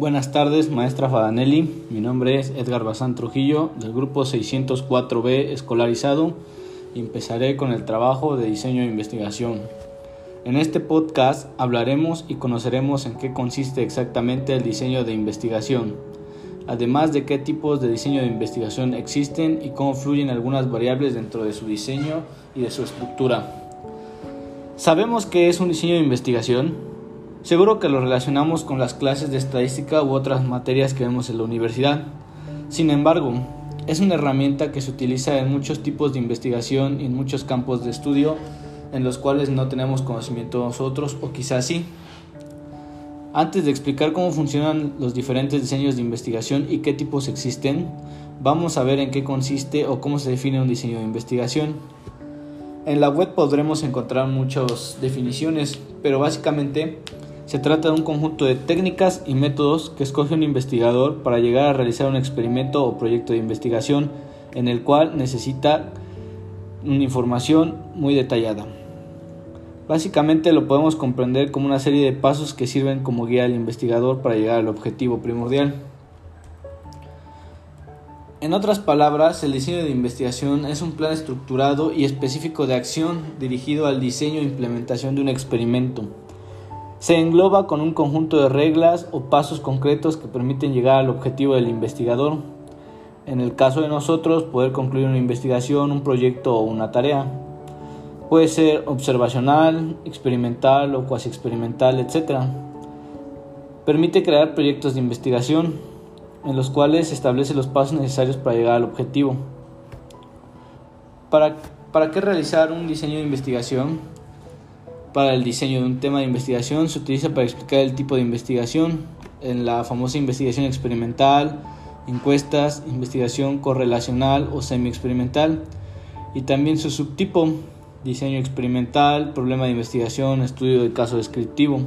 Buenas tardes, maestra Fadanelli. Mi nombre es Edgar Bazán Trujillo, del grupo 604B escolarizado, empezaré con el trabajo de diseño e investigación. En este podcast hablaremos y conoceremos en qué consiste exactamente el diseño de investigación, además de qué tipos de diseño de investigación existen y cómo fluyen algunas variables dentro de su diseño y de su estructura. ¿Sabemos qué es un diseño de investigación? Seguro que lo relacionamos con las clases de estadística u otras materias que vemos en la universidad. Sin embargo, es una herramienta que se utiliza en muchos tipos de investigación y en muchos campos de estudio en los cuales no tenemos conocimiento nosotros o quizás sí. Antes de explicar cómo funcionan los diferentes diseños de investigación y qué tipos existen, vamos a ver en qué consiste o cómo se define un diseño de investigación. En la web podremos encontrar muchas definiciones, pero básicamente se trata de un conjunto de técnicas y métodos que escoge un investigador para llegar a realizar un experimento o proyecto de investigación en el cual necesita una información muy detallada. Básicamente lo podemos comprender como una serie de pasos que sirven como guía al investigador para llegar al objetivo primordial. En otras palabras, el diseño de investigación es un plan estructurado y específico de acción dirigido al diseño e implementación de un experimento se engloba con un conjunto de reglas o pasos concretos que permiten llegar al objetivo del investigador. En el caso de nosotros, poder concluir una investigación, un proyecto o una tarea. Puede ser observacional, experimental o cuasi experimental, etc. Permite crear proyectos de investigación en los cuales se establecen los pasos necesarios para llegar al objetivo. ¿Para, ¿Para qué realizar un diseño de investigación? Para el diseño de un tema de investigación se utiliza para explicar el tipo de investigación en la famosa investigación experimental, encuestas, investigación correlacional o semi-experimental y también su subtipo, diseño experimental, problema de investigación, estudio de caso descriptivo.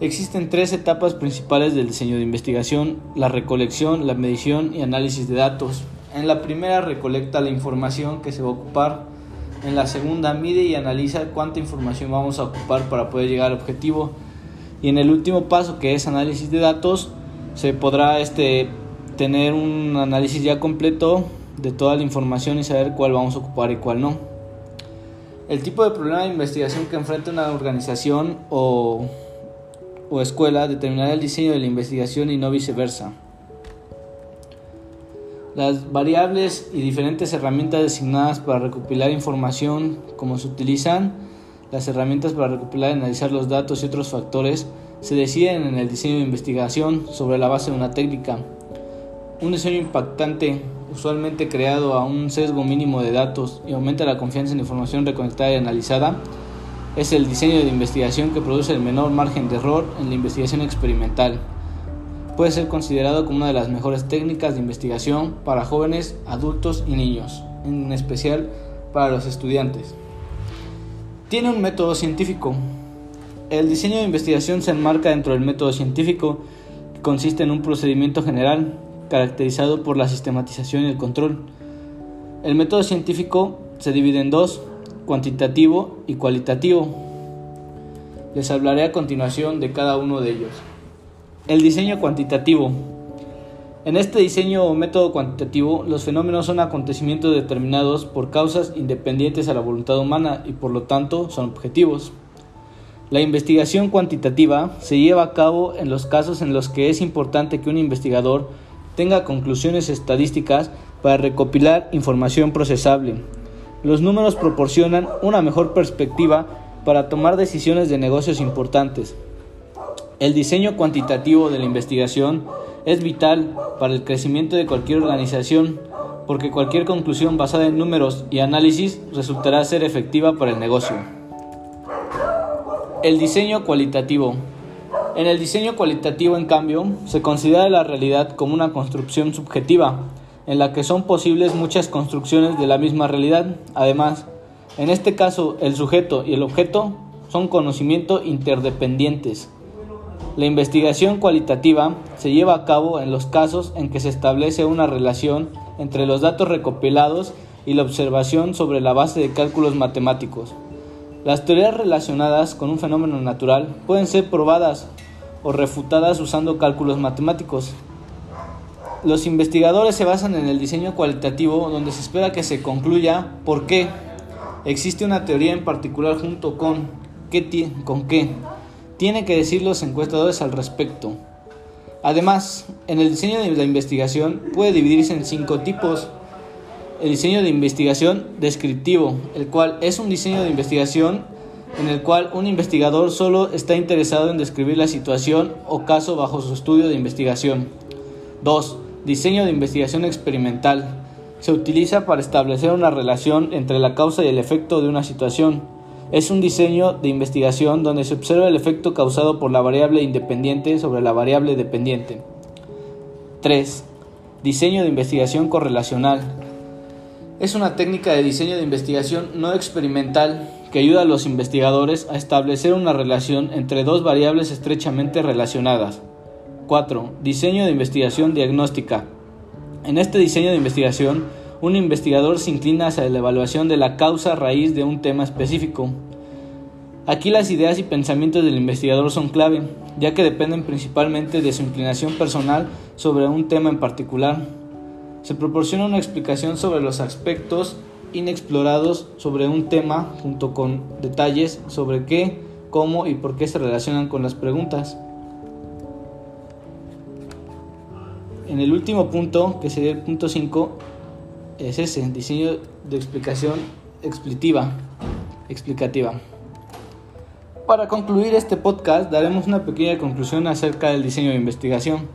Existen tres etapas principales del diseño de investigación, la recolección, la medición y análisis de datos. En la primera recolecta la información que se va a ocupar en la segunda mide y analiza cuánta información vamos a ocupar para poder llegar al objetivo. Y en el último paso que es análisis de datos se podrá este, tener un análisis ya completo de toda la información y saber cuál vamos a ocupar y cuál no. El tipo de problema de investigación que enfrenta una organización o, o escuela determinará el diseño de la investigación y no viceversa. Las variables y diferentes herramientas designadas para recopilar información, como se utilizan las herramientas para recopilar y analizar los datos y otros factores, se deciden en el diseño de investigación sobre la base de una técnica. Un diseño impactante, usualmente creado a un sesgo mínimo de datos y aumenta la confianza en la información recolectada y analizada, es el diseño de investigación que produce el menor margen de error en la investigación experimental puede ser considerado como una de las mejores técnicas de investigación para jóvenes, adultos y niños, en especial para los estudiantes. Tiene un método científico. El diseño de investigación se enmarca dentro del método científico, que consiste en un procedimiento general caracterizado por la sistematización y el control. El método científico se divide en dos, cuantitativo y cualitativo. Les hablaré a continuación de cada uno de ellos. El diseño cuantitativo. En este diseño o método cuantitativo, los fenómenos son acontecimientos determinados por causas independientes a la voluntad humana y por lo tanto son objetivos. La investigación cuantitativa se lleva a cabo en los casos en los que es importante que un investigador tenga conclusiones estadísticas para recopilar información procesable. Los números proporcionan una mejor perspectiva para tomar decisiones de negocios importantes. El diseño cuantitativo de la investigación es vital para el crecimiento de cualquier organización porque cualquier conclusión basada en números y análisis resultará ser efectiva para el negocio. El diseño cualitativo. En el diseño cualitativo, en cambio, se considera la realidad como una construcción subjetiva, en la que son posibles muchas construcciones de la misma realidad. Además, en este caso, el sujeto y el objeto son conocimiento interdependientes. La investigación cualitativa se lleva a cabo en los casos en que se establece una relación entre los datos recopilados y la observación sobre la base de cálculos matemáticos. Las teorías relacionadas con un fenómeno natural pueden ser probadas o refutadas usando cálculos matemáticos. Los investigadores se basan en el diseño cualitativo donde se espera que se concluya por qué existe una teoría en particular junto con qué. Tiene que decir los encuestadores al respecto. Además, en el diseño de la investigación puede dividirse en cinco tipos. El diseño de investigación descriptivo, el cual es un diseño de investigación en el cual un investigador solo está interesado en describir la situación o caso bajo su estudio de investigación. 2. Diseño de investigación experimental. Se utiliza para establecer una relación entre la causa y el efecto de una situación. Es un diseño de investigación donde se observa el efecto causado por la variable independiente sobre la variable dependiente. 3. Diseño de investigación correlacional. Es una técnica de diseño de investigación no experimental que ayuda a los investigadores a establecer una relación entre dos variables estrechamente relacionadas. 4. Diseño de investigación diagnóstica. En este diseño de investigación, un investigador se inclina hacia la evaluación de la causa raíz de un tema específico. Aquí las ideas y pensamientos del investigador son clave, ya que dependen principalmente de su inclinación personal sobre un tema en particular. Se proporciona una explicación sobre los aspectos inexplorados sobre un tema junto con detalles sobre qué, cómo y por qué se relacionan con las preguntas. En el último punto, que sería el punto 5, es ese, diseño de explicación explicativa. explicativa. Para concluir este podcast, daremos una pequeña conclusión acerca del diseño de investigación.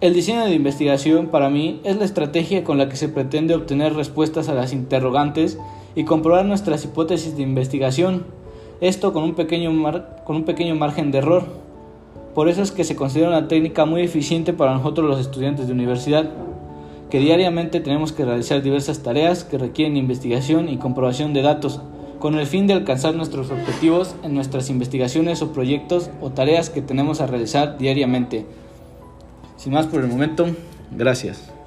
El diseño de investigación para mí es la estrategia con la que se pretende obtener respuestas a las interrogantes y comprobar nuestras hipótesis de investigación, esto con un pequeño, con un pequeño margen de error. Por eso es que se considera una técnica muy eficiente para nosotros los estudiantes de universidad, que diariamente tenemos que realizar diversas tareas que requieren investigación y comprobación de datos, con el fin de alcanzar nuestros objetivos en nuestras investigaciones o proyectos o tareas que tenemos a realizar diariamente. Sin más por el momento, gracias.